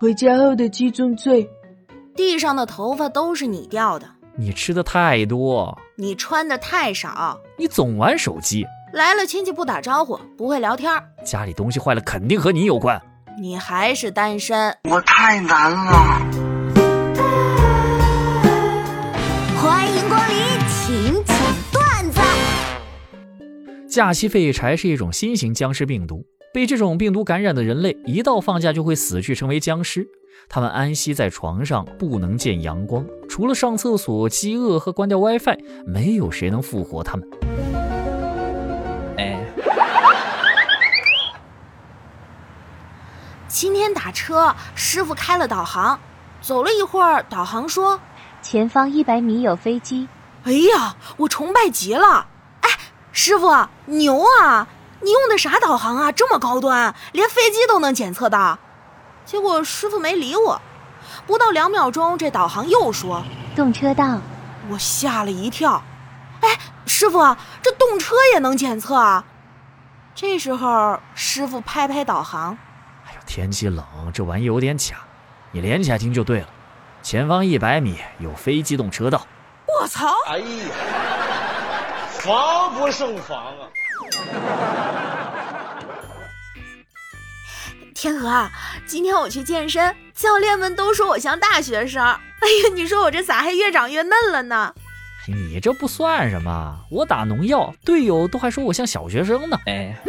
回家后的七宗罪。地上的头发都是你掉的，你吃的太多，你穿的太少，你总玩手机，来了亲戚不打招呼，不会聊天，家里东西坏了肯定和你有关。你还是单身，我太难了。欢迎光临请讲段子。假期废柴是一种新型僵尸病毒，被这种病毒感染的人类，一到放假就会死去，成为僵尸。他们安息在床上，不能见阳光，除了上厕所、饥饿和关掉 WiFi，没有谁能复活他们。哎，今天打车，师傅开了导航，走了一会儿，导航说前方一百米有飞机。哎呀，我崇拜极了！哎，师傅牛啊！你用的啥导航啊？这么高端，连飞机都能检测到。结果师傅没理我，不到两秒钟，这导航又说动车道，我吓了一跳。哎，师傅，这动车也能检测啊？这时候师傅拍拍导航，哎呦，天气冷，这玩意有点卡，你连起来听就对了。前方一百米有非机动车道。我操！哎呀，防不胜防啊！天鹅，今天我去健身，教练们都说我像大学生。哎呀，你说我这咋还越长越嫩了呢？你这不算什么，我打农药，队友都还说我像小学生呢。哎，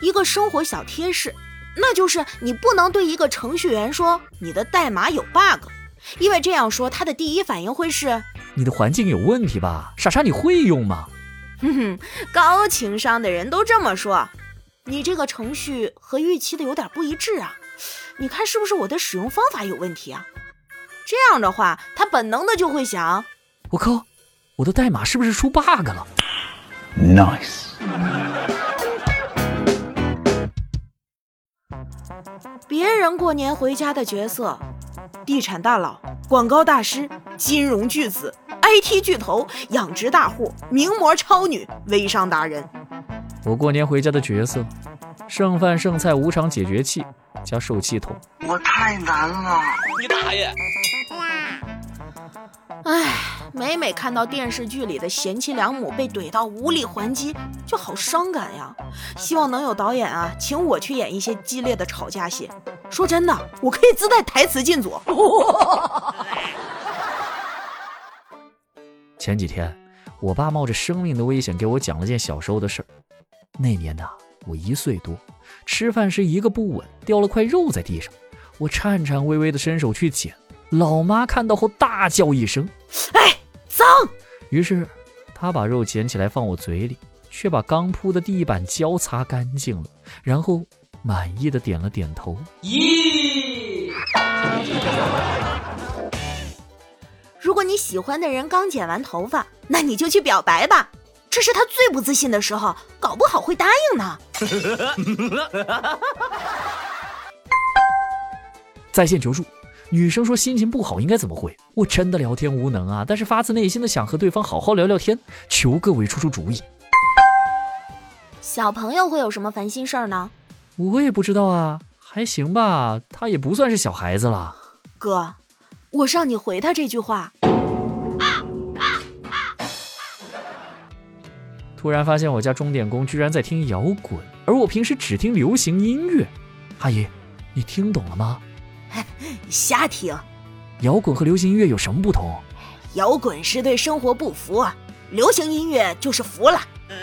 一个生活小贴士，那就是你不能对一个程序员说你的代码有 bug，因为这样说他的第一反应会是你的环境有问题吧？傻傻，你会用吗？哼哼，高情商的人都这么说。你这个程序和预期的有点不一致啊，你看是不是我的使用方法有问题啊？这样的话，他本能的就会想：我靠，我的代码是不是出 bug 了？Nice。别人过年回家的角色：地产大佬、广告大师、金融巨子。IT 巨头、养殖大户、名模超女、微商达人。我过年回家的角色：剩饭剩菜无偿解决器加受气筒。我太难了！你大爷！唉，每每看到电视剧里的贤妻良母被怼到无力还击，就好伤感呀。希望能有导演啊，请我去演一些激烈的吵架戏。说真的，我可以自带台词进组。前几天，我爸冒着生命的危险给我讲了件小时候的事儿。那年呐，我一岁多，吃饭时一个不稳，掉了块肉在地上，我颤颤巍巍地伸手去捡，老妈看到后大叫一声：“哎，脏！”于是，他把肉捡起来放我嘴里，却把刚铺的地板胶擦干净了，然后满意的点了点头。咦。如果你喜欢的人刚剪完头发，那你就去表白吧。这是他最不自信的时候，搞不好会答应呢。在线求助，女生说心情不好应该怎么回？我真的聊天无能啊，但是发自内心的想和对方好好聊聊天，求各位出出主意。小朋友会有什么烦心事儿呢？我也不知道啊，还行吧，他也不算是小孩子了。哥。我让你回他这句话。突然发现我家钟点工居然在听摇滚，而我平时只听流行音乐。阿姨，你听懂了吗？瞎听。摇滚和流行音乐有什么不同？摇滚是对生活不服，流行音乐就是服了。只